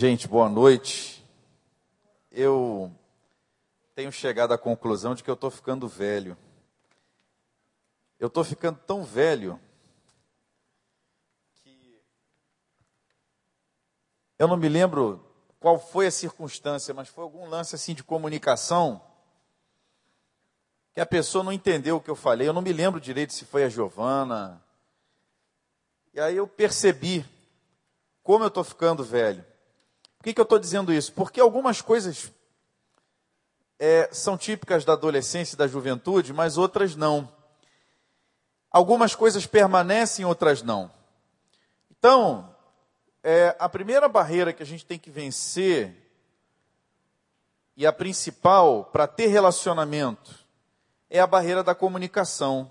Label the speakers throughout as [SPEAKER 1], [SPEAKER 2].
[SPEAKER 1] Gente, boa noite. Eu tenho chegado à conclusão de que eu estou ficando velho. Eu estou ficando tão velho que eu não me lembro qual foi a circunstância, mas foi algum lance assim de comunicação que a pessoa não entendeu o que eu falei. Eu não me lembro direito se foi a Giovana. E aí eu percebi como eu estou ficando velho. Por que, que eu estou dizendo isso? Porque algumas coisas é, são típicas da adolescência e da juventude, mas outras não. Algumas coisas permanecem, outras não. Então, é, a primeira barreira que a gente tem que vencer, e a principal para ter relacionamento, é a barreira da comunicação.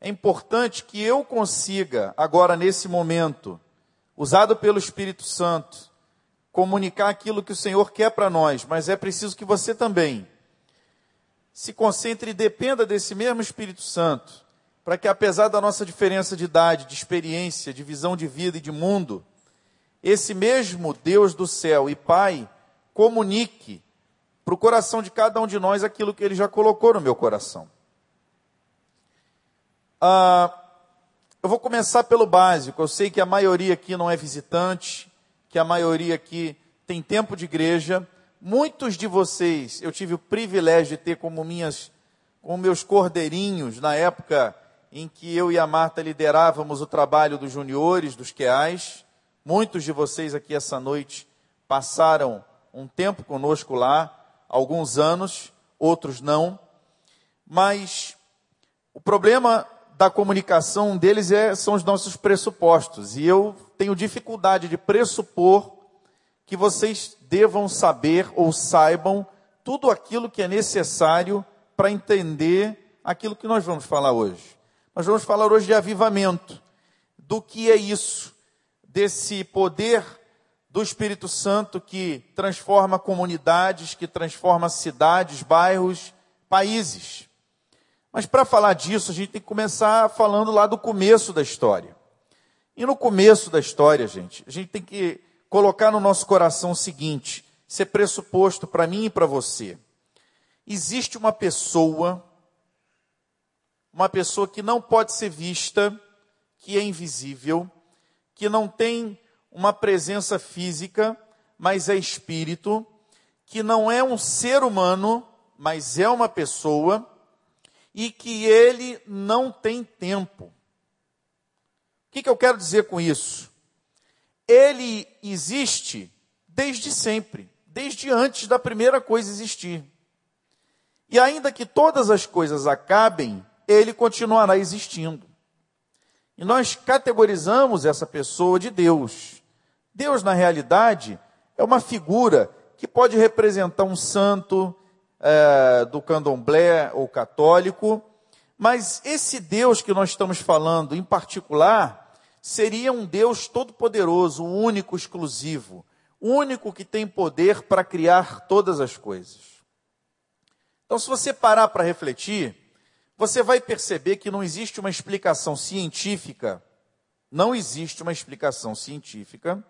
[SPEAKER 1] É importante que eu consiga, agora nesse momento, usado pelo Espírito Santo, comunicar aquilo que o Senhor quer para nós, mas é preciso que você também se concentre e dependa desse mesmo Espírito Santo, para que apesar da nossa diferença de idade, de experiência, de visão de vida e de mundo, esse mesmo Deus do céu e Pai comunique para o coração de cada um de nós aquilo que Ele já colocou no meu coração. Ah, eu vou começar pelo básico. Eu sei que a maioria aqui não é visitante, que a maioria aqui tem tempo de igreja. Muitos de vocês eu tive o privilégio de ter como minhas, como meus cordeirinhos na época em que eu e a Marta liderávamos o trabalho dos juniores, dos QAs. Muitos de vocês aqui essa noite passaram um tempo conosco lá, alguns anos, outros não. Mas o problema da comunicação deles é, são os nossos pressupostos. E eu tenho dificuldade de pressupor que vocês devam saber ou saibam tudo aquilo que é necessário para entender aquilo que nós vamos falar hoje. Nós vamos falar hoje de avivamento. Do que é isso? Desse poder do Espírito Santo que transforma comunidades, que transforma cidades, bairros, países. Mas para falar disso, a gente tem que começar falando lá do começo da história. E no começo da história, gente, a gente tem que colocar no nosso coração o seguinte: ser pressuposto para mim e para você. Existe uma pessoa, uma pessoa que não pode ser vista, que é invisível, que não tem uma presença física, mas é espírito, que não é um ser humano, mas é uma pessoa, e que ele não tem tempo que, que eu quero dizer com isso? Ele existe desde sempre, desde antes da primeira coisa existir. E ainda que todas as coisas acabem, ele continuará existindo. E nós categorizamos essa pessoa de Deus. Deus, na realidade, é uma figura que pode representar um santo é, do candomblé ou católico, mas esse Deus que nós estamos falando, em particular, seria um Deus todo-poderoso, único, exclusivo, único que tem poder para criar todas as coisas. Então, se você parar para refletir, você vai perceber que não existe uma explicação científica, não existe uma explicação científica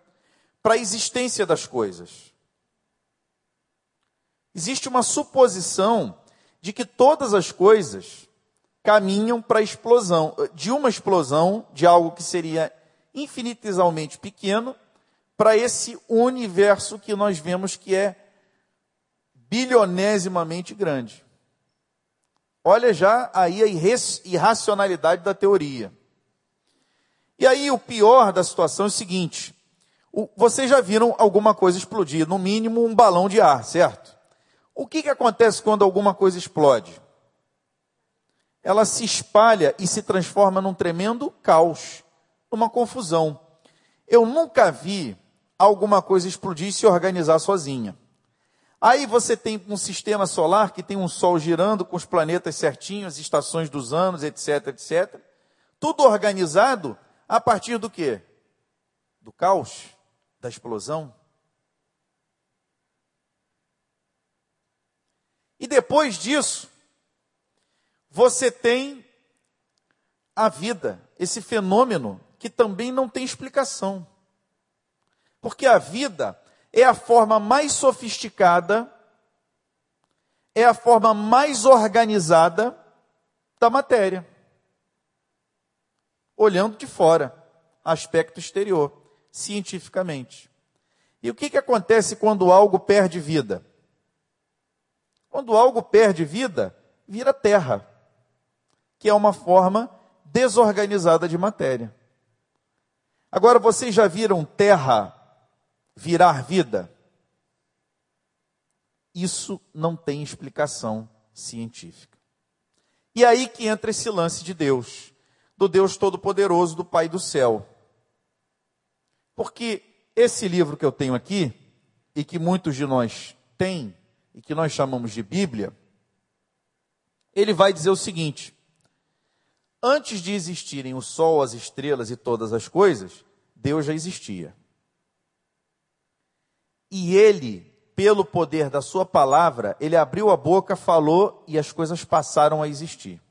[SPEAKER 1] para a existência das coisas. Existe uma suposição de que todas as coisas caminham para a explosão, de uma explosão de algo que seria infinitesimamente pequeno para esse universo que nós vemos que é bilionesimamente grande. Olha já aí a irracionalidade da teoria. E aí o pior da situação é o seguinte: vocês já viram alguma coisa explodir, no mínimo um balão de ar, certo? O que, que acontece quando alguma coisa explode? ela se espalha e se transforma num tremendo caos, numa confusão. Eu nunca vi alguma coisa explodir e se organizar sozinha. Aí você tem um sistema solar que tem um sol girando com os planetas certinhos, as estações dos anos, etc, etc. Tudo organizado a partir do quê? Do caos, da explosão. E depois disso, você tem a vida, esse fenômeno que também não tem explicação. Porque a vida é a forma mais sofisticada, é a forma mais organizada da matéria. Olhando de fora, aspecto exterior, cientificamente. E o que, que acontece quando algo perde vida? Quando algo perde vida, vira terra, que é uma forma desorganizada de matéria. Agora, vocês já viram terra virar vida? Isso não tem explicação científica. E aí que entra esse lance de Deus, do Deus Todo-Poderoso, do Pai do céu. Porque esse livro que eu tenho aqui, e que muitos de nós têm, e que nós chamamos de Bíblia, ele vai dizer o seguinte: antes de existirem o sol, as estrelas e todas as coisas, Deus já existia. E ele, pelo poder da sua palavra, ele abriu a boca, falou e as coisas passaram a existir.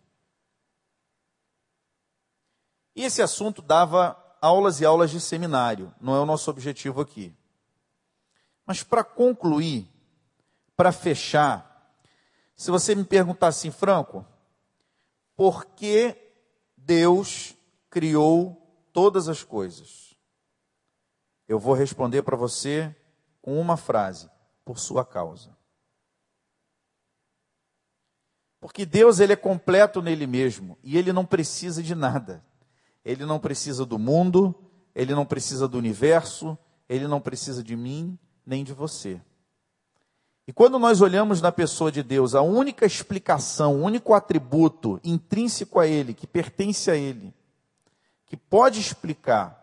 [SPEAKER 1] E esse assunto dava aulas e aulas de seminário, não é o nosso objetivo aqui. Mas para concluir, para fechar, se você me perguntar assim, Franco, por que Deus criou todas as coisas? Eu vou responder para você com uma frase: por sua causa. Porque Deus ele é completo nele mesmo e ele não precisa de nada. Ele não precisa do mundo, ele não precisa do universo, ele não precisa de mim, nem de você. E quando nós olhamos na pessoa de Deus, a única explicação, o único atributo intrínseco a Ele, que pertence a Ele, que pode explicar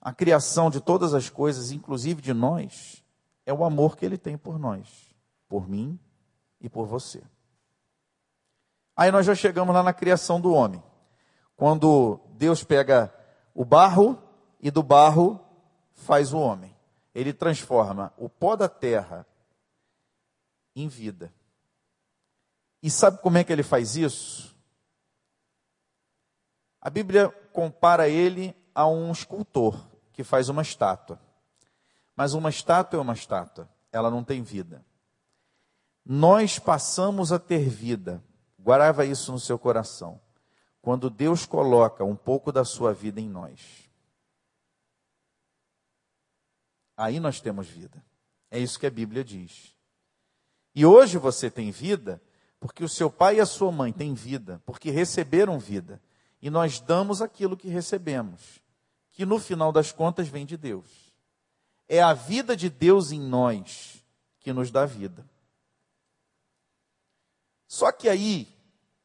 [SPEAKER 1] a criação de todas as coisas, inclusive de nós, é o amor que Ele tem por nós, por mim e por você. Aí nós já chegamos lá na criação do homem. Quando Deus pega o barro e do barro faz o homem. Ele transforma o pó da terra em vida. E sabe como é que ele faz isso? A Bíblia compara ele a um escultor que faz uma estátua. Mas uma estátua é uma estátua, ela não tem vida. Nós passamos a ter vida. Guarda isso no seu coração quando Deus coloca um pouco da sua vida em nós. Aí nós temos vida. É isso que a Bíblia diz. E hoje você tem vida porque o seu pai e a sua mãe têm vida, porque receberam vida. E nós damos aquilo que recebemos, que no final das contas vem de Deus. É a vida de Deus em nós que nos dá vida. Só que aí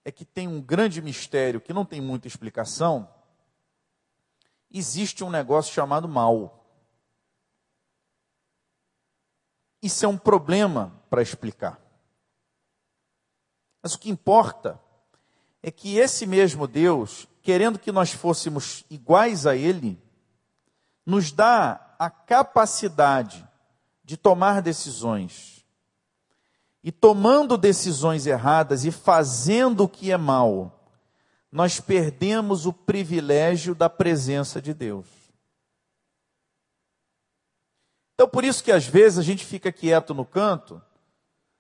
[SPEAKER 1] é que tem um grande mistério que não tem muita explicação. Existe um negócio chamado mal. Isso é um problema para explicar. Mas o que importa é que esse mesmo Deus, querendo que nós fôssemos iguais a Ele, nos dá a capacidade de tomar decisões e tomando decisões erradas e fazendo o que é mal, nós perdemos o privilégio da presença de Deus. Então, por isso que às vezes a gente fica quieto no canto,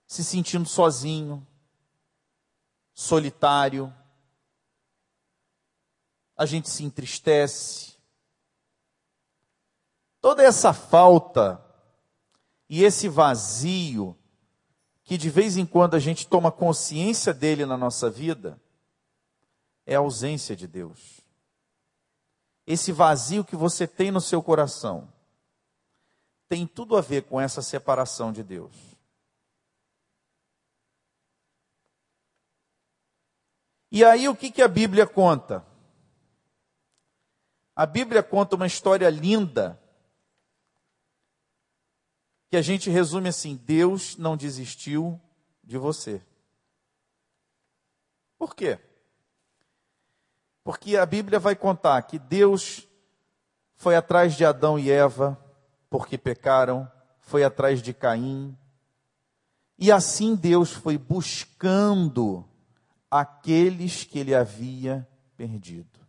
[SPEAKER 1] se sentindo sozinho, solitário, a gente se entristece. Toda essa falta e esse vazio que de vez em quando a gente toma consciência dele na nossa vida, é a ausência de Deus. Esse vazio que você tem no seu coração tem tudo a ver com essa separação de Deus. E aí o que, que a Bíblia conta? A Bíblia conta uma história linda que a gente resume assim: Deus não desistiu de você. Por quê? Porque a Bíblia vai contar que Deus foi atrás de Adão e Eva porque pecaram, foi atrás de Caim. E assim Deus foi buscando aqueles que ele havia perdido.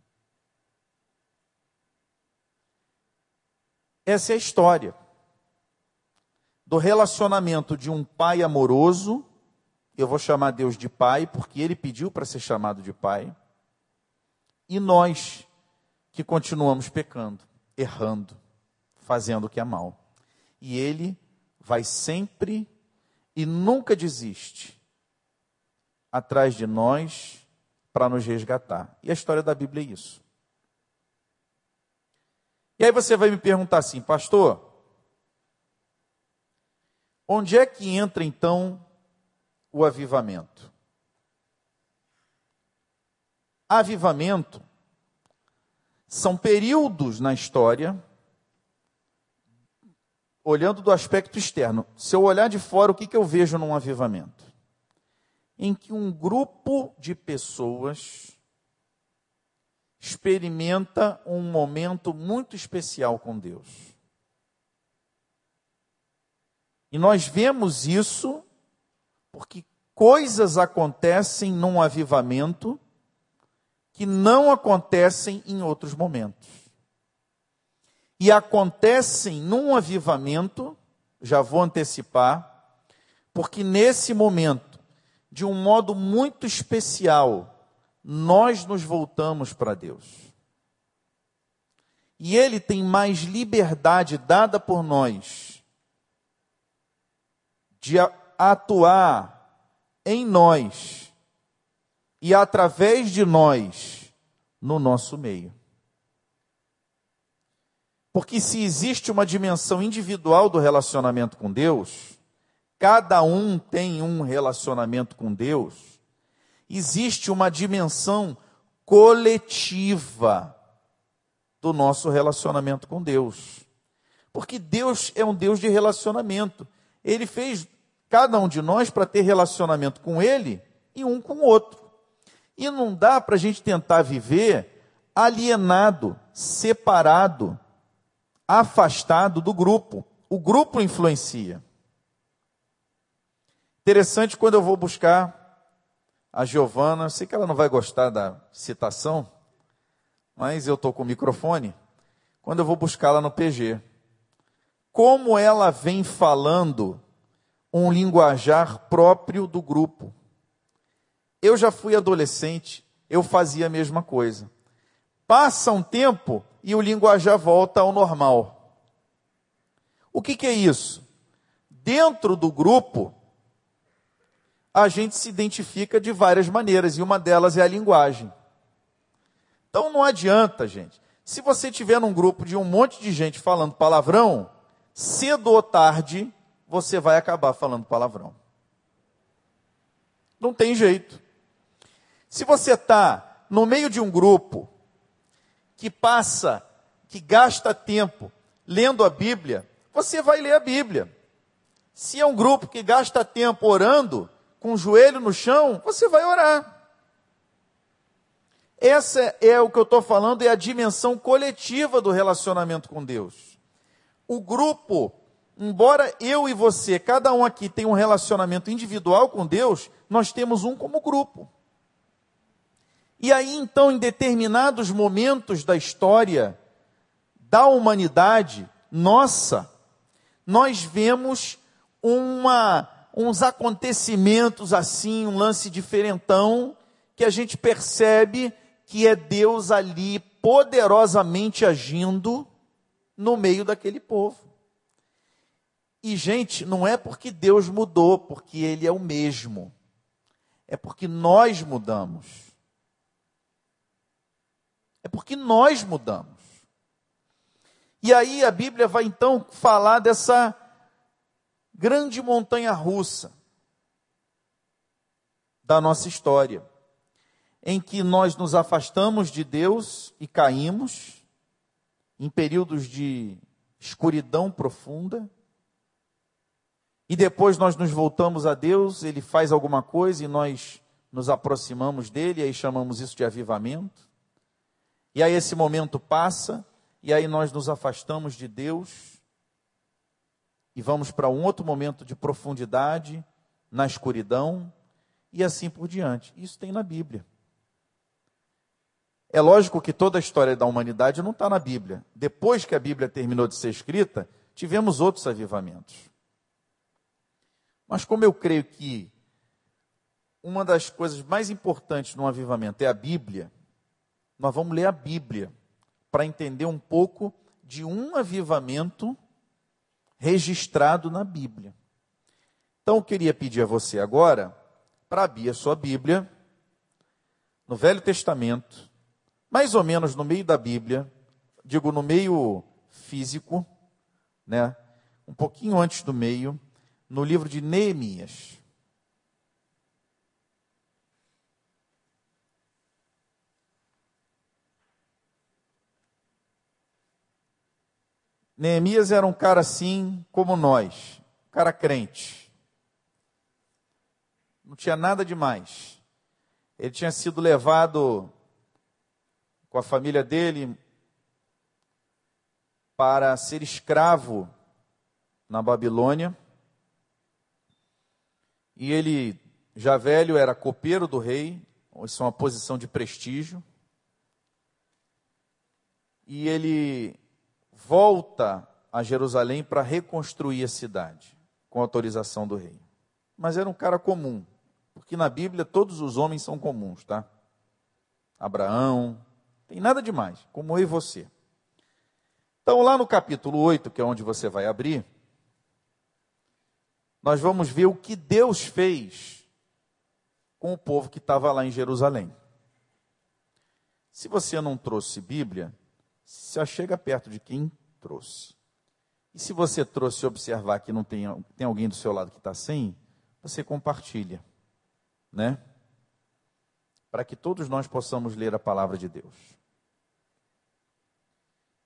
[SPEAKER 1] Essa é a história. do relacionamento de um pai amoroso, eu vou chamar Deus de pai, porque ele pediu para ser chamado de pai, e nós que continuamos pecando, errando, fazendo o que é mal. E ele vai sempre e nunca desiste atrás de nós para nos resgatar. E a história da Bíblia é isso. E aí você vai me perguntar assim, pastor, onde é que entra então o avivamento? Avivamento são períodos na história, olhando do aspecto externo. Se eu olhar de fora, o que, que eu vejo num avivamento? Em que um grupo de pessoas experimenta um momento muito especial com Deus. E nós vemos isso porque coisas acontecem num avivamento que não acontecem em outros momentos. E acontecem num avivamento, já vou antecipar, porque nesse momento, de um modo muito especial, nós nos voltamos para Deus. E Ele tem mais liberdade dada por nós de atuar em nós e através de nós no nosso meio. Porque se existe uma dimensão individual do relacionamento com Deus, cada um tem um relacionamento com Deus, existe uma dimensão coletiva do nosso relacionamento com Deus. Porque Deus é um Deus de relacionamento. Ele fez cada um de nós para ter relacionamento com Ele e um com o outro. E não dá para a gente tentar viver alienado, separado, afastado do grupo. O grupo influencia. Interessante quando eu vou buscar a Giovana, sei que ela não vai gostar da citação, mas eu estou com o microfone. Quando eu vou buscá-la no PG, como ela vem falando um linguajar próprio do grupo. Eu já fui adolescente, eu fazia a mesma coisa. Passa um tempo e o linguajar volta ao normal. O que, que é isso? Dentro do grupo, a gente se identifica de várias maneiras e uma delas é a linguagem. Então não adianta, gente. Se você tiver num grupo de um monte de gente falando palavrão, cedo ou tarde você vai acabar falando palavrão. Não tem jeito. Se você está no meio de um grupo que passa, que gasta tempo lendo a Bíblia, você vai ler a Bíblia. Se é um grupo que gasta tempo orando, com o joelho no chão, você vai orar. Essa é o que eu estou falando, é a dimensão coletiva do relacionamento com Deus. O grupo, embora eu e você, cada um aqui tenha um relacionamento individual com Deus, nós temos um como grupo. E aí então, em determinados momentos da história da humanidade nossa, nós vemos uma, uns acontecimentos assim, um lance diferentão, que a gente percebe que é Deus ali poderosamente agindo no meio daquele povo. E, gente, não é porque Deus mudou, porque Ele é o mesmo. É porque nós mudamos. É porque nós mudamos. E aí a Bíblia vai então falar dessa grande montanha russa da nossa história, em que nós nos afastamos de Deus e caímos em períodos de escuridão profunda. E depois nós nos voltamos a Deus, ele faz alguma coisa e nós nos aproximamos dele, aí chamamos isso de avivamento. E aí esse momento passa, e aí nós nos afastamos de Deus e vamos para um outro momento de profundidade, na escuridão, e assim por diante. Isso tem na Bíblia. É lógico que toda a história da humanidade não está na Bíblia. Depois que a Bíblia terminou de ser escrita, tivemos outros avivamentos. Mas como eu creio que uma das coisas mais importantes no avivamento é a Bíblia, nós vamos ler a Bíblia para entender um pouco de um avivamento registrado na Bíblia. Então eu queria pedir a você agora para abrir a sua Bíblia no Velho Testamento, mais ou menos no meio da Bíblia, digo no meio físico, né? Um pouquinho antes do meio, no livro de Neemias. Neemias era um cara assim como nós, um cara crente. Não tinha nada demais. Ele tinha sido levado com a família dele para ser escravo na Babilônia. E ele, já velho, era copeiro do rei, isso é uma posição de prestígio. E ele volta a Jerusalém para reconstruir a cidade, com autorização do rei. Mas era um cara comum, porque na Bíblia todos os homens são comuns, tá? Abraão, tem nada demais, como eu e você. Então, lá no capítulo 8, que é onde você vai abrir, nós vamos ver o que Deus fez com o povo que estava lá em Jerusalém. Se você não trouxe Bíblia, se chega perto de quem trouxe. E se você trouxe observar que não tem, tem alguém do seu lado que está sem, você compartilha, né? Para que todos nós possamos ler a palavra de Deus.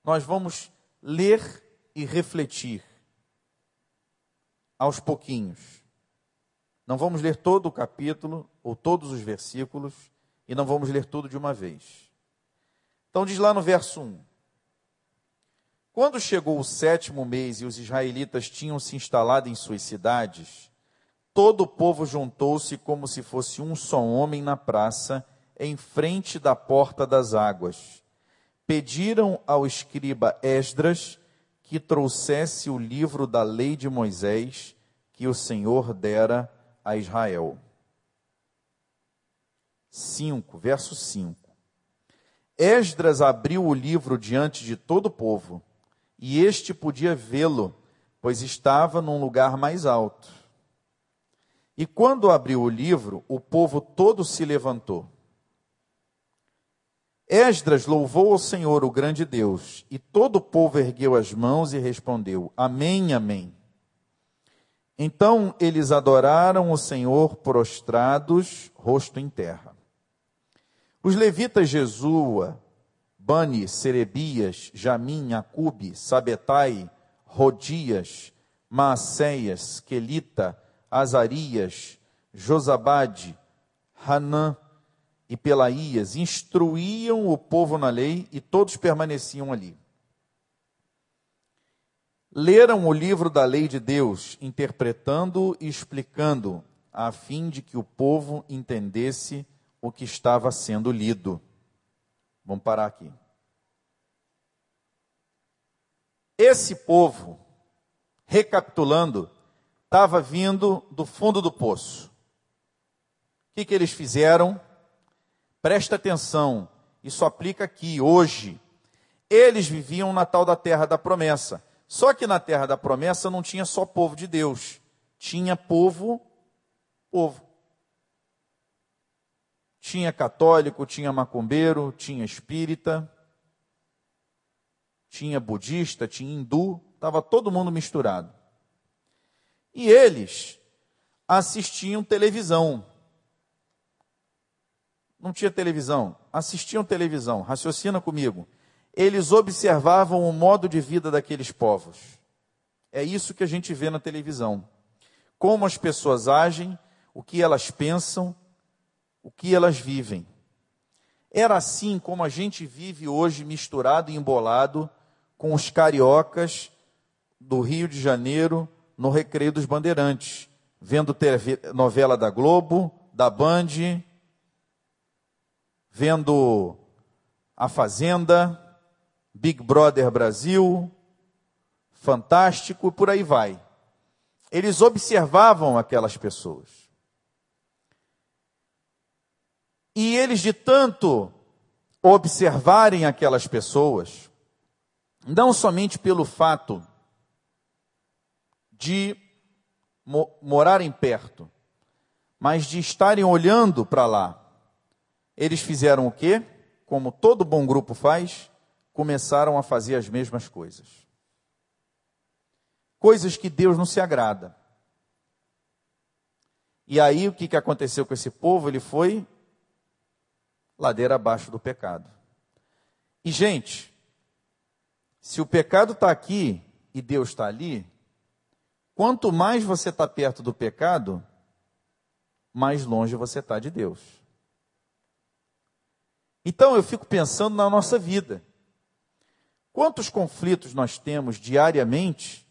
[SPEAKER 1] Nós vamos ler e refletir aos pouquinhos. Não vamos ler todo o capítulo ou todos os versículos e não vamos ler tudo de uma vez. Então diz lá no verso 1: Quando chegou o sétimo mês e os israelitas tinham se instalado em suas cidades, todo o povo juntou-se como se fosse um só homem na praça, em frente da porta das águas. Pediram ao escriba Esdras que trouxesse o livro da lei de Moisés que o Senhor dera a Israel. 5, verso 5. Esdras abriu o livro diante de todo o povo, e este podia vê-lo, pois estava num lugar mais alto. E quando abriu o livro, o povo todo se levantou. Esdras louvou ao Senhor, o grande Deus, e todo o povo ergueu as mãos e respondeu: Amém, Amém. Então eles adoraram o Senhor prostrados, rosto em terra. Os levitas Jesua, Bani, Serebias, Jamim, Acube, Sabetai, Rodias, Maacéias, Quelita, Azarias, Josabade, Hanã, e Pelaías instruíam o povo na lei e todos permaneciam ali. Leram o livro da lei de Deus, interpretando e explicando, a fim de que o povo entendesse o que estava sendo lido. Vamos parar aqui. Esse povo, recapitulando, estava vindo do fundo do poço. O que, que eles fizeram? Presta atenção, isso aplica aqui, hoje. Eles viviam na tal da terra da promessa. Só que na terra da promessa não tinha só povo de Deus, tinha povo, povo. Tinha católico, tinha macumbeiro, tinha espírita, tinha budista, tinha hindu, estava todo mundo misturado. E eles assistiam televisão não tinha televisão, assistiam televisão, raciocina comigo. Eles observavam o modo de vida daqueles povos. É isso que a gente vê na televisão. Como as pessoas agem, o que elas pensam, o que elas vivem. Era assim como a gente vive hoje, misturado e embolado com os cariocas do Rio de Janeiro no Recreio dos Bandeirantes, vendo TV, novela da Globo, da Band, vendo A Fazenda, Big Brother Brasil, Fantástico, e por aí vai. eles observavam aquelas pessoas. E eles, de tanto observarem aquelas pessoas, não somente pelo fato de mo morarem perto, mas de estarem olhando para lá, eles fizeram o quê? Como todo bom grupo faz, começaram a fazer as mesmas coisas. Coisas que Deus não se agrada. E aí o que, que aconteceu com esse povo? Ele foi ladeira abaixo do pecado. E, gente, se o pecado está aqui e Deus está ali, quanto mais você está perto do pecado, mais longe você está de Deus. Então eu fico pensando na nossa vida. Quantos conflitos nós temos diariamente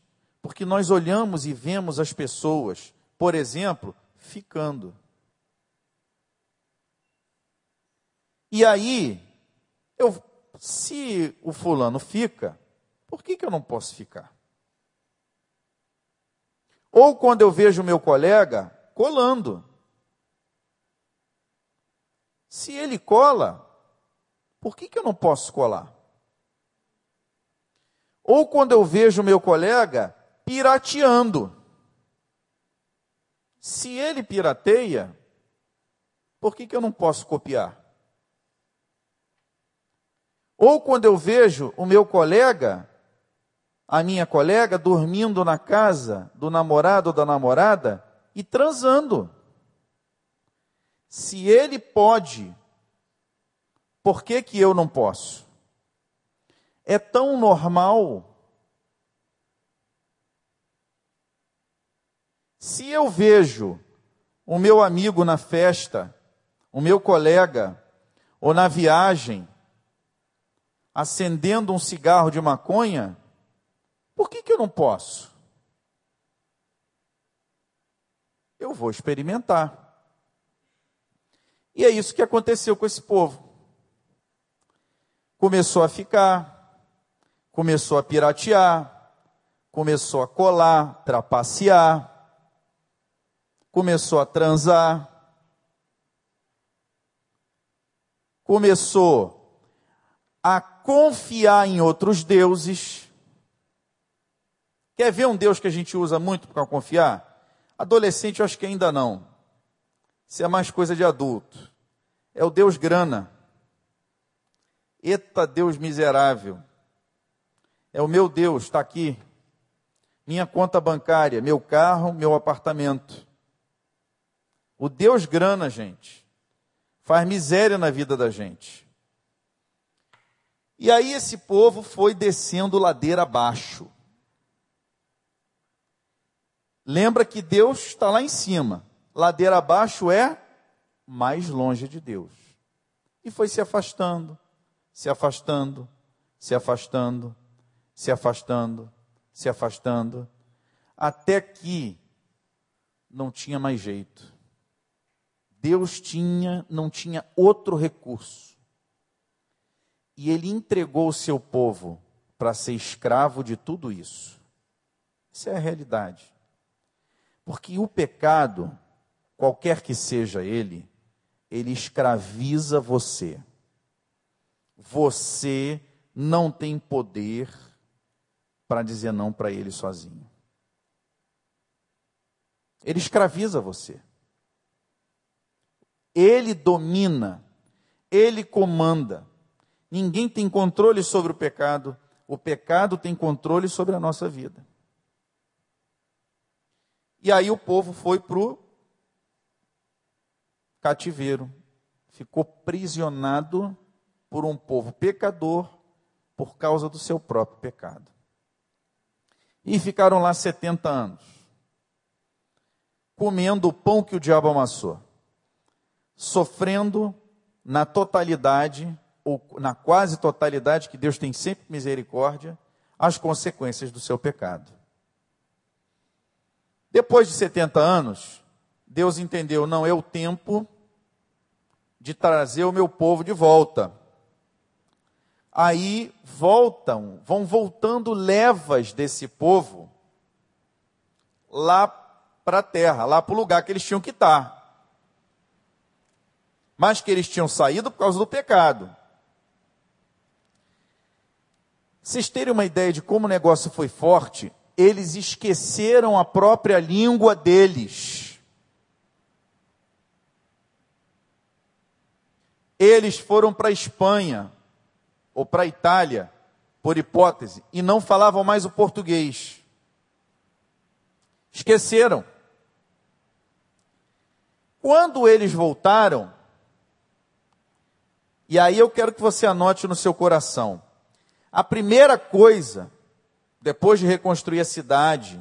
[SPEAKER 1] porque nós olhamos e vemos as pessoas, por exemplo, ficando. E aí, eu, se o fulano fica, por que, que eu não posso ficar? Ou quando eu vejo meu colega colando. Se ele cola, por que, que eu não posso colar? Ou quando eu vejo meu colega pirateando. Se ele pirateia, por que, que eu não posso copiar? Ou quando eu vejo o meu colega, a minha colega, dormindo na casa do namorado ou da namorada e transando. Se ele pode, por que, que eu não posso? É tão normal. Se eu vejo o meu amigo na festa, o meu colega, ou na viagem, acendendo um cigarro de maconha, por que, que eu não posso? Eu vou experimentar. E é isso que aconteceu com esse povo. Começou a ficar, começou a piratear, começou a colar, trapacear, começou a transar, começou a confiar em outros deuses. Quer ver um Deus que a gente usa muito para confiar? Adolescente, eu acho que ainda não. Isso é mais coisa de adulto. É o Deus grana. Eita Deus miserável. É o meu Deus, está aqui. Minha conta bancária, meu carro, meu apartamento. O Deus grana, gente, faz miséria na vida da gente. E aí esse povo foi descendo ladeira abaixo. Lembra que Deus está lá em cima. Ladeira abaixo é mais longe de Deus. E foi se afastando, se afastando, se afastando, se afastando, se afastando, até que não tinha mais jeito. Deus tinha, não tinha outro recurso e ele entregou o seu povo para ser escravo de tudo isso. Isso é a realidade. Porque o pecado, qualquer que seja ele, ele escraviza você. Você não tem poder para dizer não para ele sozinho. Ele escraviza você. Ele domina, ele comanda. Ninguém tem controle sobre o pecado, o pecado tem controle sobre a nossa vida. E aí o povo foi para o cativeiro, ficou prisionado por um povo pecador por causa do seu próprio pecado. E ficaram lá 70 anos, comendo o pão que o diabo amassou, sofrendo na totalidade ou na quase totalidade, que Deus tem sempre misericórdia, as consequências do seu pecado. Depois de 70 anos, Deus entendeu, não é o tempo de trazer o meu povo de volta. Aí voltam, vão voltando levas desse povo lá para a terra, lá para o lugar que eles tinham que estar. Mas que eles tinham saído por causa do pecado. Vocês terem uma ideia de como o negócio foi forte, eles esqueceram a própria língua deles. Eles foram para a Espanha ou para a Itália, por hipótese, e não falavam mais o português. Esqueceram. Quando eles voltaram, e aí eu quero que você anote no seu coração, a primeira coisa, depois de reconstruir a cidade,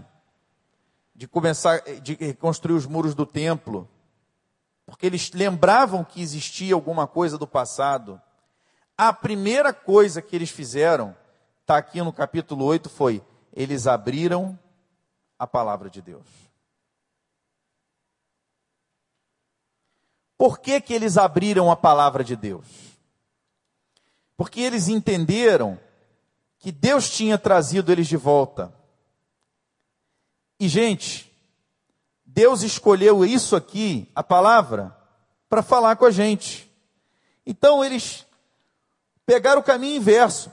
[SPEAKER 1] de começar, de reconstruir os muros do templo, porque eles lembravam que existia alguma coisa do passado, a primeira coisa que eles fizeram, está aqui no capítulo 8, foi: eles abriram a palavra de Deus. Por que, que eles abriram a palavra de Deus? Porque eles entenderam que Deus tinha trazido eles de volta. E, gente, Deus escolheu isso aqui, a palavra, para falar com a gente. Então, eles pegaram o caminho inverso.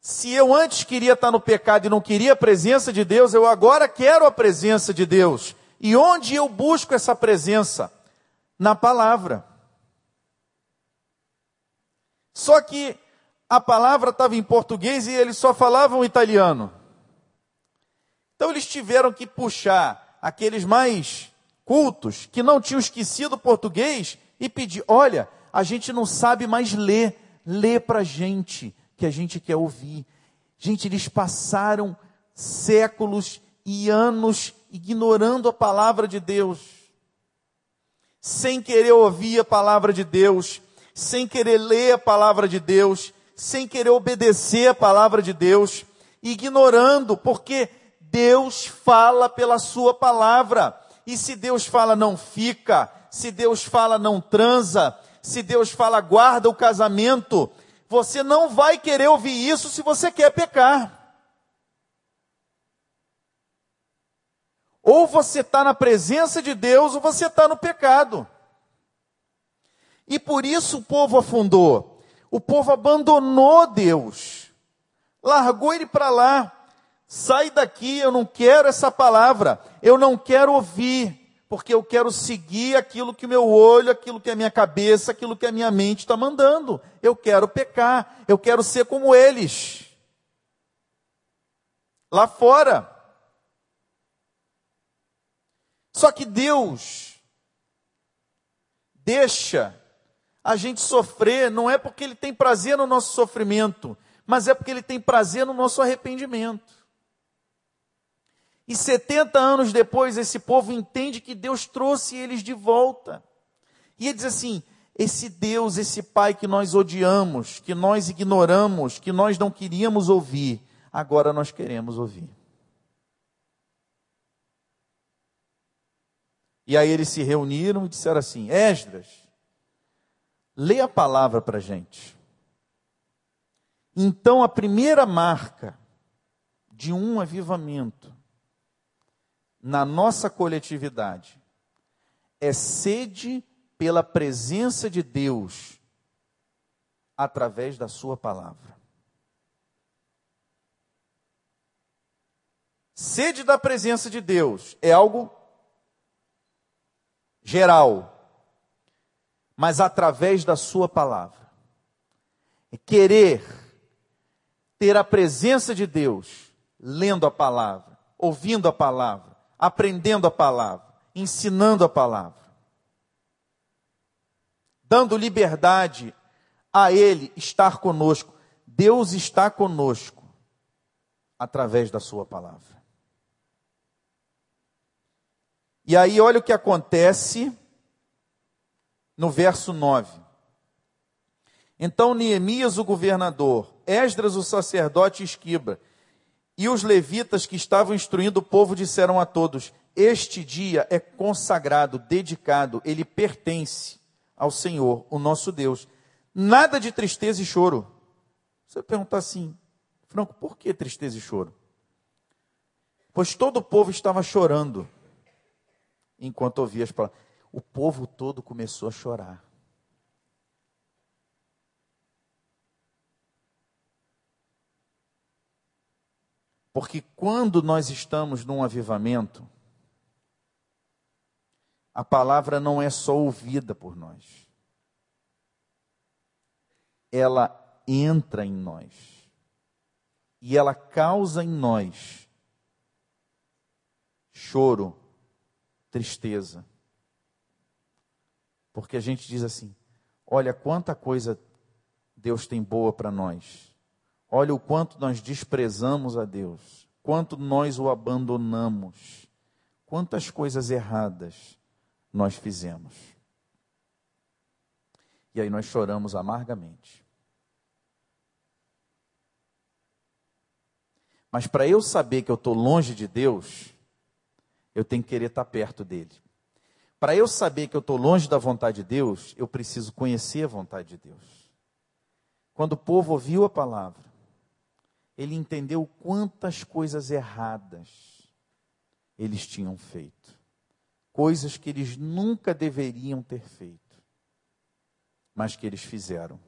[SPEAKER 1] Se eu antes queria estar no pecado e não queria a presença de Deus, eu agora quero a presença de Deus. E onde eu busco essa presença? Na palavra. Só que a palavra estava em português e eles só falavam italiano. Então eles tiveram que puxar aqueles mais cultos que não tinham esquecido português e pedir: olha, a gente não sabe mais ler, lê para a gente, que a gente quer ouvir. Gente, eles passaram séculos e anos ignorando a palavra de Deus, sem querer ouvir a palavra de Deus, sem querer ler a palavra de Deus, sem querer obedecer a palavra de Deus, ignorando, porque Deus fala pela sua palavra. E se Deus fala não fica, se Deus fala não transa, se Deus fala guarda o casamento, você não vai querer ouvir isso se você quer pecar. Ou você está na presença de Deus, ou você está no pecado. E por isso o povo afundou. O povo abandonou Deus, largou ele para lá. Sai daqui, eu não quero essa palavra, eu não quero ouvir, porque eu quero seguir aquilo que o meu olho, aquilo que a minha cabeça, aquilo que a minha mente está mandando. Eu quero pecar, eu quero ser como eles. Lá fora. Só que Deus deixa a gente sofrer não é porque ele tem prazer no nosso sofrimento, mas é porque ele tem prazer no nosso arrependimento. E 70 anos depois, esse povo entende que Deus trouxe eles de volta. E ele diz assim: esse Deus, esse Pai que nós odiamos, que nós ignoramos, que nós não queríamos ouvir, agora nós queremos ouvir. E aí eles se reuniram e disseram assim: Esdras, Lê a palavra para a gente. Então, a primeira marca de um avivamento na nossa coletividade é sede pela presença de Deus através da Sua palavra. Sede da presença de Deus é algo geral, mas através da Sua palavra. É querer ter a presença de Deus, lendo a palavra, ouvindo a palavra, aprendendo a palavra, ensinando a palavra, dando liberdade a Ele estar conosco. Deus está conosco através da Sua palavra. E aí, olha o que acontece no verso 9. Então Neemias, o governador, Esdras, o sacerdote, Esquiba, e os levitas que estavam instruindo o povo disseram a todos: Este dia é consagrado, dedicado, ele pertence ao Senhor, o nosso Deus. Nada de tristeza e choro. Você perguntar assim, Franco, por que tristeza e choro? pois todo o povo estava chorando enquanto ouvia as palavras. O povo todo começou a chorar. Porque quando nós estamos num avivamento, a palavra não é só ouvida por nós, ela entra em nós e ela causa em nós choro, tristeza. Porque a gente diz assim: olha quanta coisa Deus tem boa para nós. Olha o quanto nós desprezamos a Deus, quanto nós o abandonamos, quantas coisas erradas nós fizemos. E aí nós choramos amargamente. Mas para eu saber que eu estou longe de Deus, eu tenho que querer estar tá perto dele. Para eu saber que eu estou longe da vontade de Deus, eu preciso conhecer a vontade de Deus. Quando o povo ouviu a palavra, ele entendeu quantas coisas erradas eles tinham feito. Coisas que eles nunca deveriam ter feito, mas que eles fizeram,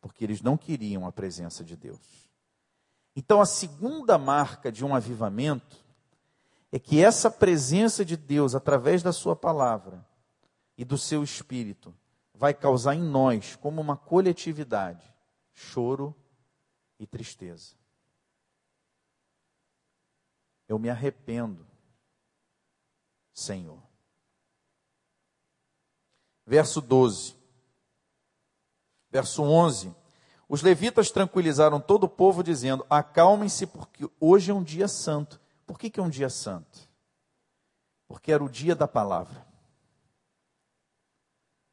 [SPEAKER 1] porque eles não queriam a presença de Deus. Então, a segunda marca de um avivamento é que essa presença de Deus, através da Sua palavra e do seu espírito, vai causar em nós, como uma coletividade, choro e tristeza. Eu me arrependo, Senhor. Verso 12. Verso 11. Os levitas tranquilizaram todo o povo, dizendo: Acalmem-se, porque hoje é um dia santo. Por que, que é um dia santo? Porque era o dia da palavra.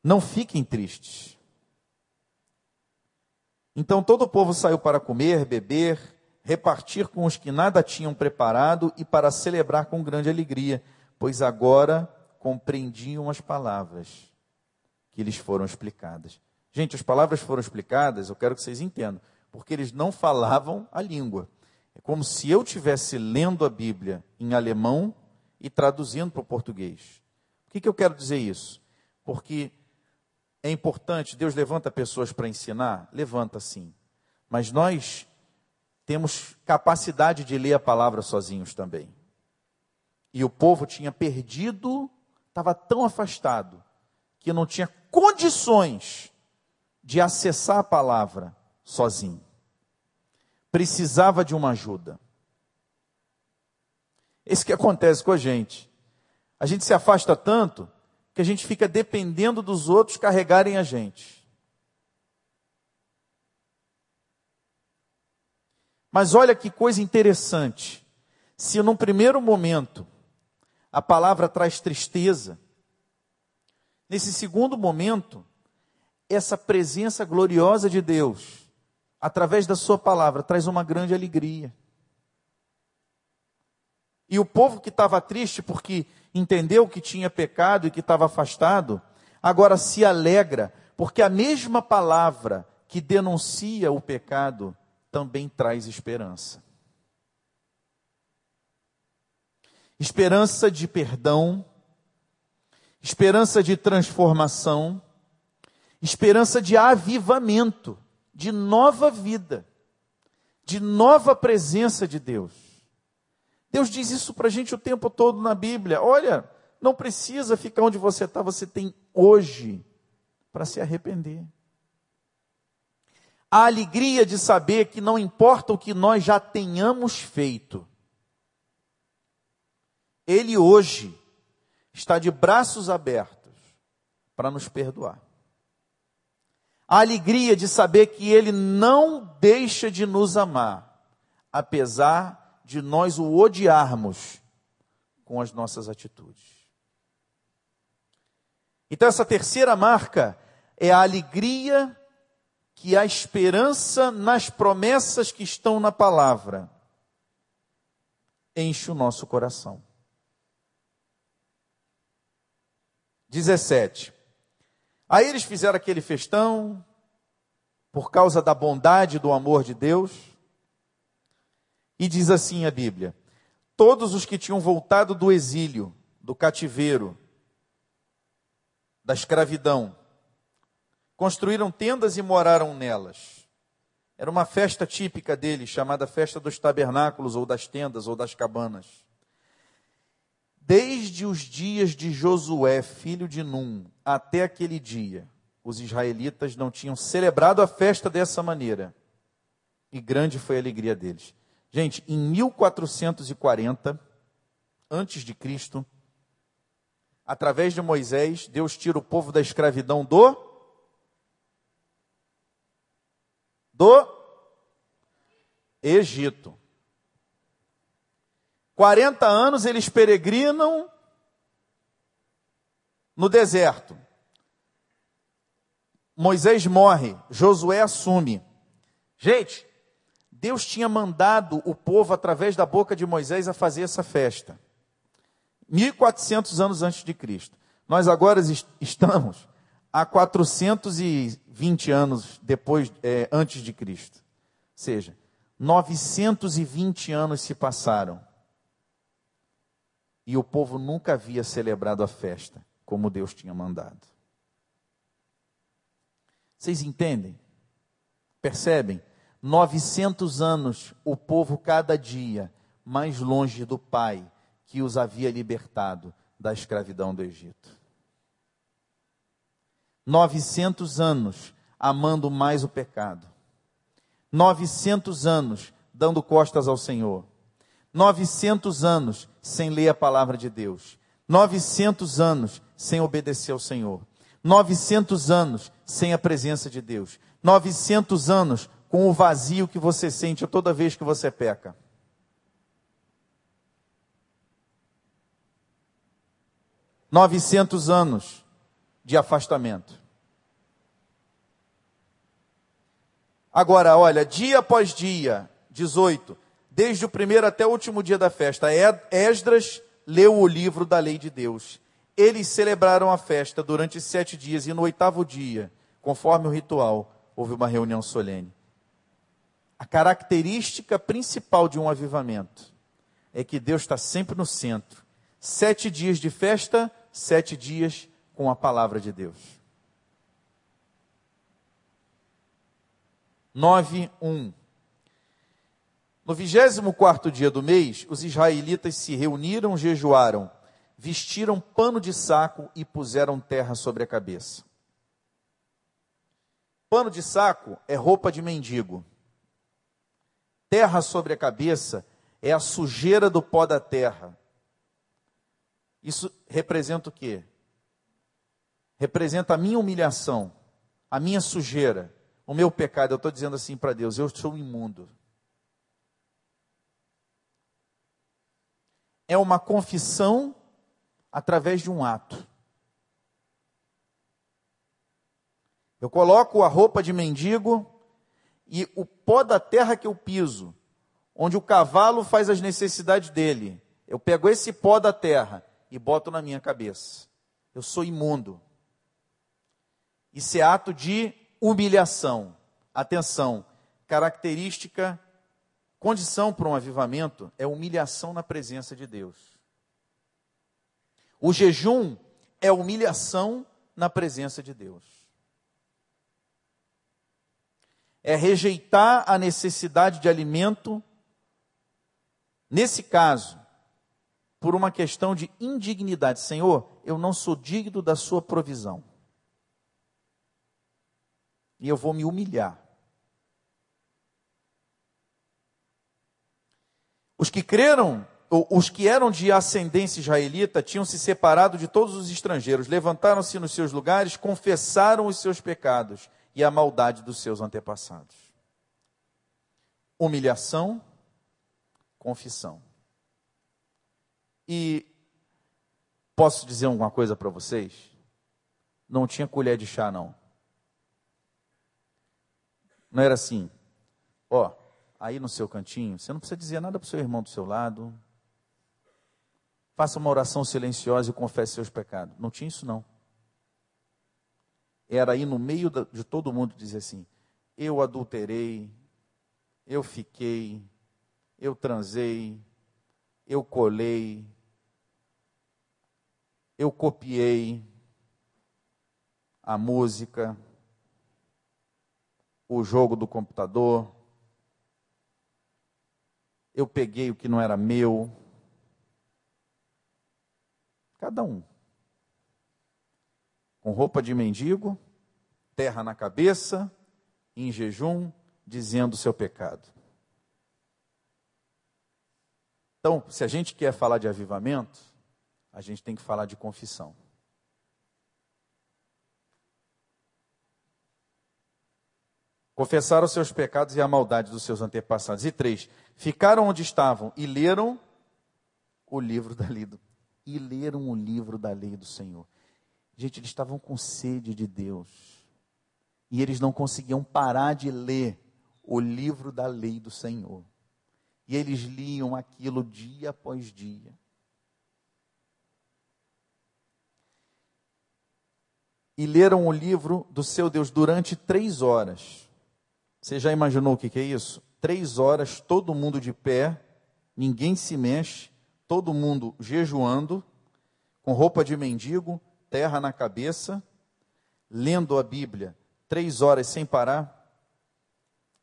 [SPEAKER 1] Não fiquem tristes. Então todo o povo saiu para comer, beber repartir com os que nada tinham preparado e para celebrar com grande alegria, pois agora compreendiam as palavras que lhes foram explicadas. Gente, as palavras foram explicadas, eu quero que vocês entendam, porque eles não falavam a língua. É como se eu estivesse lendo a Bíblia em alemão e traduzindo para o português. Por que, que eu quero dizer isso? Porque é importante, Deus levanta pessoas para ensinar? Levanta sim. Mas nós temos capacidade de ler a palavra sozinhos também. E o povo tinha perdido, estava tão afastado, que não tinha condições de acessar a palavra sozinho. Precisava de uma ajuda. Esse que acontece com a gente. A gente se afasta tanto que a gente fica dependendo dos outros carregarem a gente. Mas olha que coisa interessante. Se num primeiro momento a palavra traz tristeza, nesse segundo momento, essa presença gloriosa de Deus, através da Sua palavra, traz uma grande alegria. E o povo que estava triste porque entendeu que tinha pecado e que estava afastado, agora se alegra, porque a mesma palavra que denuncia o pecado também traz esperança. Esperança de perdão, esperança de transformação, esperança de avivamento, de nova vida, de nova presença de Deus. Deus diz isso para a gente o tempo todo na Bíblia. Olha, não precisa ficar onde você está, você tem hoje para se arrepender a alegria de saber que não importa o que nós já tenhamos feito, Ele hoje está de braços abertos para nos perdoar. A alegria de saber que Ele não deixa de nos amar, apesar de nós o odiarmos com as nossas atitudes. Então, essa terceira marca é a alegria que a esperança nas promessas que estão na palavra enche o nosso coração. 17. Aí eles fizeram aquele festão, por causa da bondade e do amor de Deus, e diz assim a Bíblia: todos os que tinham voltado do exílio, do cativeiro, da escravidão, construíram tendas e moraram nelas. Era uma festa típica deles, chamada Festa dos Tabernáculos, ou das tendas, ou das cabanas. Desde os dias de Josué, filho de Num, até aquele dia, os israelitas não tinham celebrado a festa dessa maneira. E grande foi a alegria deles. Gente, em 1440, antes de Cristo, através de Moisés, Deus tira o povo da escravidão do do Egito. 40 anos eles peregrinam no deserto. Moisés morre, Josué assume. Gente, Deus tinha mandado o povo, através da boca de Moisés, a fazer essa festa. 1400 anos antes de Cristo. Nós agora estamos a 420 anos depois, é, antes de Cristo. Ou seja, 920 anos se passaram. E o povo nunca havia celebrado a festa como Deus tinha mandado. Vocês entendem? Percebem? 900 anos o povo cada dia mais longe do Pai que os havia libertado da escravidão do Egito. 900 anos amando mais o pecado. 900 anos dando costas ao Senhor. 900 anos sem ler a palavra de Deus. 900 anos sem obedecer ao Senhor. 900 anos sem a presença de Deus. 900 anos com o vazio que você sente toda vez que você peca. Novecentos anos de afastamento. Agora, olha, dia após dia, 18, desde o primeiro até o último dia da festa, Esdras leu o livro da lei de Deus. Eles celebraram a festa durante sete dias e no oitavo dia, conforme o ritual, houve uma reunião solene. A característica principal de um avivamento é que Deus está sempre no centro. Sete dias de festa, sete dias com a palavra de Deus. 9, 1. No vigésimo quarto dia do mês, os israelitas se reuniram, jejuaram, vestiram pano de saco e puseram terra sobre a cabeça. Pano de saco é roupa de mendigo terra sobre a cabeça é a sujeira do pó da terra. Isso representa o quê? Representa a minha humilhação, a minha sujeira, o meu pecado. Eu estou dizendo assim para Deus: eu sou imundo. É uma confissão através de um ato. Eu coloco a roupa de mendigo, e o pó da terra que eu piso, onde o cavalo faz as necessidades dele, eu pego esse pó da terra e boto na minha cabeça. Eu sou imundo. Isso é ato de humilhação. Atenção, característica, condição para um avivamento é humilhação na presença de Deus. O jejum é humilhação na presença de Deus é rejeitar a necessidade de alimento, nesse caso, por uma questão de indignidade. Senhor, eu não sou digno da sua provisão. E eu vou me humilhar. Os que creram, os que eram de ascendência israelita, tinham se separado de todos os estrangeiros, levantaram-se nos seus lugares, confessaram os seus pecados e a maldade dos seus antepassados. Humilhação, confissão. E posso dizer alguma coisa para vocês? Não tinha colher de chá, não. Não era assim, ó, aí no seu cantinho, você não precisa dizer nada para o seu irmão do seu lado. Faça uma oração silenciosa e confesse seus pecados. Não tinha isso, não era ir no meio de todo mundo dizer assim: eu adulterei, eu fiquei, eu transei, eu colei, eu copiei a música, o jogo do computador, eu peguei o que não era meu. Cada um. Com roupa de mendigo, terra na cabeça, em jejum, dizendo o seu pecado. Então, se a gente quer falar de avivamento, a gente tem que falar de confissão. Confessaram os seus pecados e a maldade dos seus antepassados. E três, ficaram onde estavam e leram o livro da lei do, e leram o livro da lei do Senhor. Gente, eles estavam com sede de Deus. E eles não conseguiam parar de ler o livro da lei do Senhor. E eles liam aquilo dia após dia. E leram o livro do seu Deus durante três horas. Você já imaginou o que, é isso? Três horas, todo mundo de pé, ninguém se mexe, todo mundo jejuando, com roupa de mendigo, terra na cabeça, lendo a Bíblia, três horas sem parar.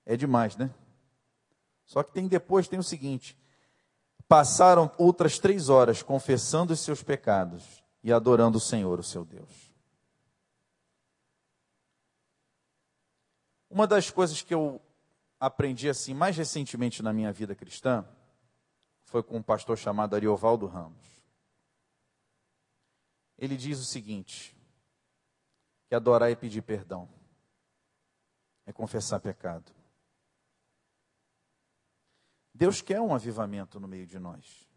[SPEAKER 1] É demais, né? Só que tem depois tem o seguinte: passaram outras três horas confessando os seus pecados e adorando o Senhor, o seu Deus. Uma das coisas que eu aprendi assim mais recentemente na minha vida cristã foi com um pastor chamado Ariovaldo Ramos. Ele diz o seguinte: que adorar é pedir perdão, é confessar pecado. Deus quer um avivamento no meio de nós.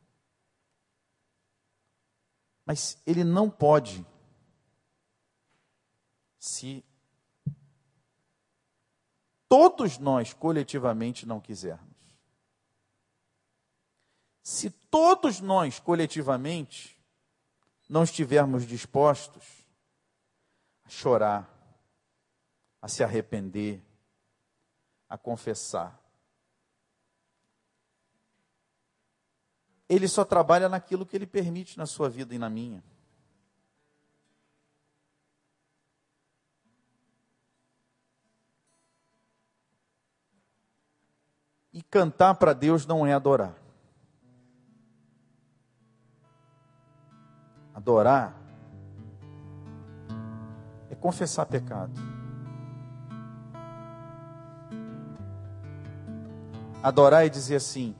[SPEAKER 1] Mas Ele não pode se todos nós coletivamente não quisermos. Se todos nós coletivamente não estivermos dispostos a chorar, a se arrepender, a confessar, ele só trabalha naquilo que ele permite na sua vida e na minha. E cantar para Deus não é adorar. Adorar é confessar pecado. Adorar é dizer assim: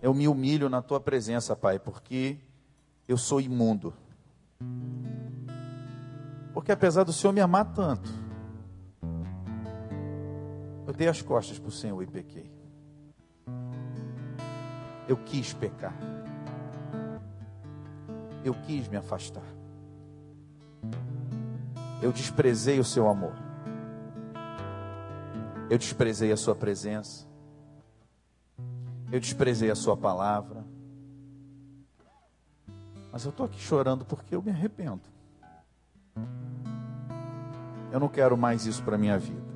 [SPEAKER 1] eu me humilho na tua presença, Pai, porque eu sou imundo. Porque apesar do Senhor me amar tanto, eu dei as costas para o Senhor e pequei eu quis pecar. Eu quis me afastar. Eu desprezei o seu amor. Eu desprezei a sua presença. Eu desprezei a sua palavra. Mas eu estou aqui chorando porque eu me arrependo. Eu não quero mais isso para minha vida.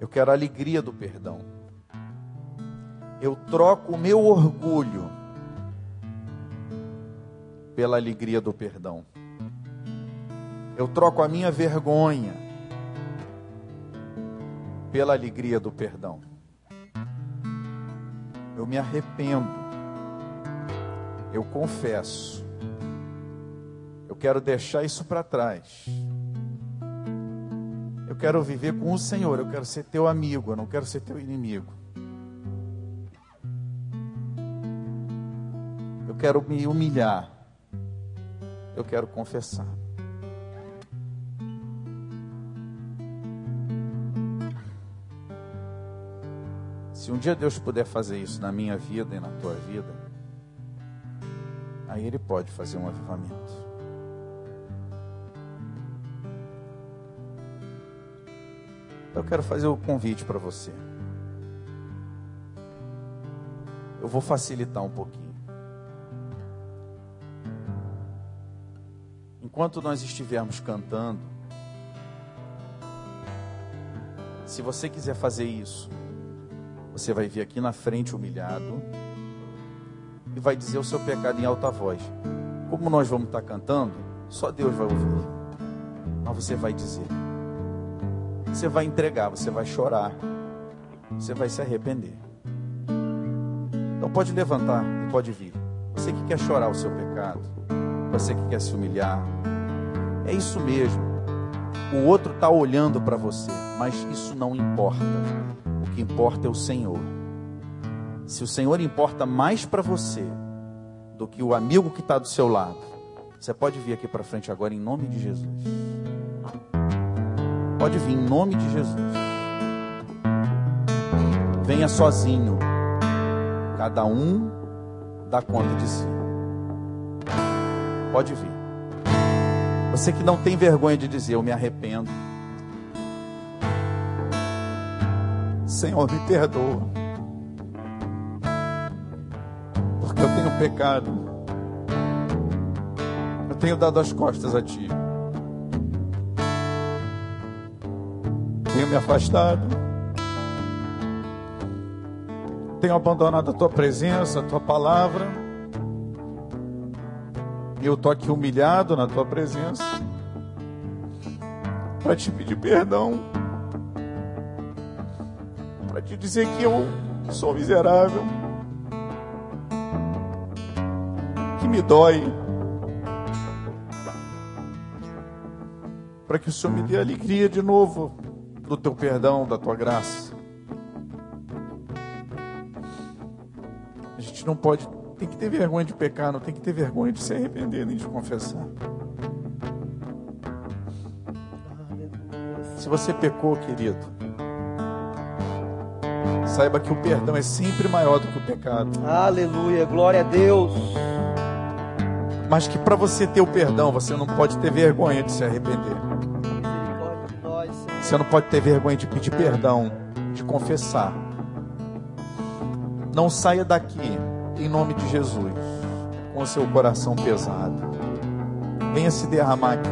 [SPEAKER 1] Eu quero a alegria do perdão eu troco o meu orgulho pela alegria do perdão. Eu troco a minha vergonha pela alegria do perdão. Eu me arrependo. Eu confesso. Eu quero deixar isso para trás. Eu quero viver com o Senhor. Eu quero ser teu amigo. Eu não quero ser teu inimigo. Quero me humilhar. Eu quero confessar. Se um dia Deus puder fazer isso na minha vida e na tua vida, aí Ele pode fazer um avivamento. Eu quero fazer o um convite para você. Eu vou facilitar um pouquinho. Enquanto nós estivermos cantando, se você quiser fazer isso, você vai vir aqui na frente humilhado, e vai dizer o seu pecado em alta voz. Como nós vamos estar cantando, só Deus vai ouvir. Mas você vai dizer. Você vai entregar, você vai chorar. Você vai se arrepender. Então pode levantar e pode vir. Você que quer chorar o seu pecado, você que quer se humilhar, é isso mesmo. O outro está olhando para você, mas isso não importa. O que importa é o Senhor. Se o Senhor importa mais para você do que o amigo que está do seu lado, você pode vir aqui para frente agora em nome de Jesus. Pode vir em nome de Jesus. Venha sozinho. Cada um dá conta de si. Pode vir. Você que não tem vergonha de dizer, eu me arrependo. Senhor, me perdoa. Porque eu tenho pecado. Eu tenho dado as costas a Ti. Tenho me afastado. Tenho abandonado a Tua presença, a Tua palavra eu estou aqui humilhado na tua presença para te pedir perdão, para te dizer que eu sou miserável, que me dói, para que o Senhor me dê alegria de novo do teu perdão, da tua graça. A gente não pode tem que ter vergonha de pecar, não tem que ter vergonha de se arrepender nem de confessar. Se você pecou, querido, saiba que o perdão é sempre maior do que o pecado.
[SPEAKER 2] Aleluia, glória a Deus.
[SPEAKER 1] Mas que para você ter o perdão, você não pode ter vergonha de se arrepender. Você não pode ter vergonha de pedir perdão, de confessar. Não saia daqui em nome de Jesus, com o seu coração pesado. Venha se derramar aqui.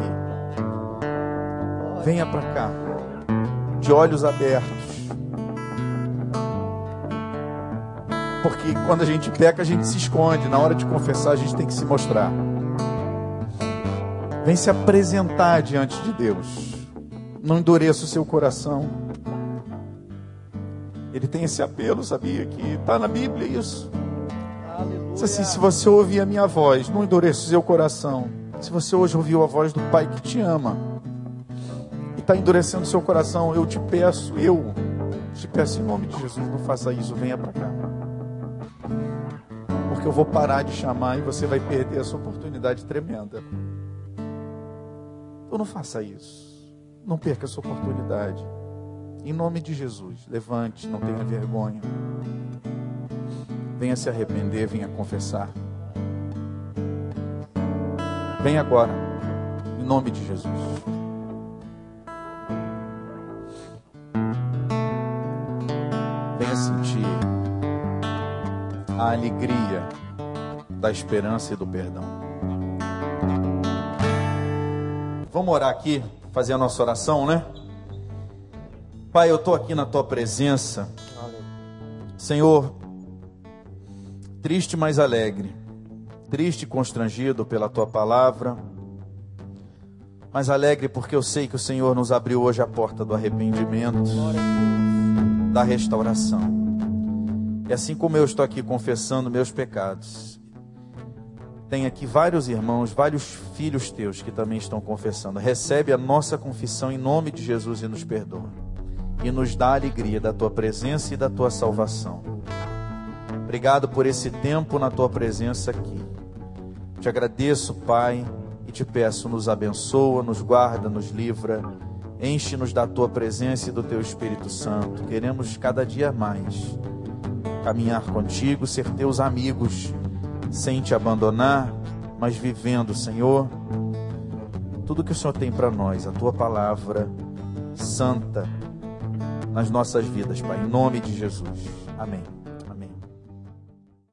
[SPEAKER 1] Venha para cá, de olhos abertos. Porque quando a gente peca, a gente se esconde. Na hora de confessar, a gente tem que se mostrar. Vem se apresentar diante de Deus. Não endureça o seu coração. Ele tem esse apelo, sabia? Que está na Bíblia isso. Diz assim: se você ouvir a minha voz, não endureça o seu coração. Se você hoje ouviu a voz do Pai que te ama e está endurecendo o seu coração, eu te peço, eu te peço em nome de Jesus, não faça isso, venha para cá. Porque eu vou parar de chamar e você vai perder essa oportunidade tremenda. Então não faça isso. Não perca essa oportunidade. Em nome de Jesus, levante, não tenha vergonha. Venha se arrepender, venha confessar. Venha agora, em nome de Jesus. Venha sentir a alegria da esperança e do perdão. Vamos orar aqui, fazer a nossa oração, né? Pai, eu estou aqui na tua presença. Senhor, triste, mas alegre. Triste e constrangido pela tua palavra, mas alegre porque eu sei que o Senhor nos abriu hoje a porta do arrependimento, da restauração. E assim como eu estou aqui confessando meus pecados, tem aqui vários irmãos, vários filhos teus que também estão confessando. Recebe a nossa confissão em nome de Jesus e nos perdoa. E nos dá a alegria da tua presença e da tua salvação. Obrigado por esse tempo na tua presença aqui. Te agradeço, Pai, e te peço, nos abençoa, nos guarda, nos livra, enche-nos da tua presença e do teu Espírito Santo. Queremos cada dia mais caminhar contigo, ser teus amigos, sem te abandonar, mas vivendo, Senhor, tudo que o Senhor tem para nós, a tua palavra santa nas nossas vidas, Pai, em nome de Jesus. Amém.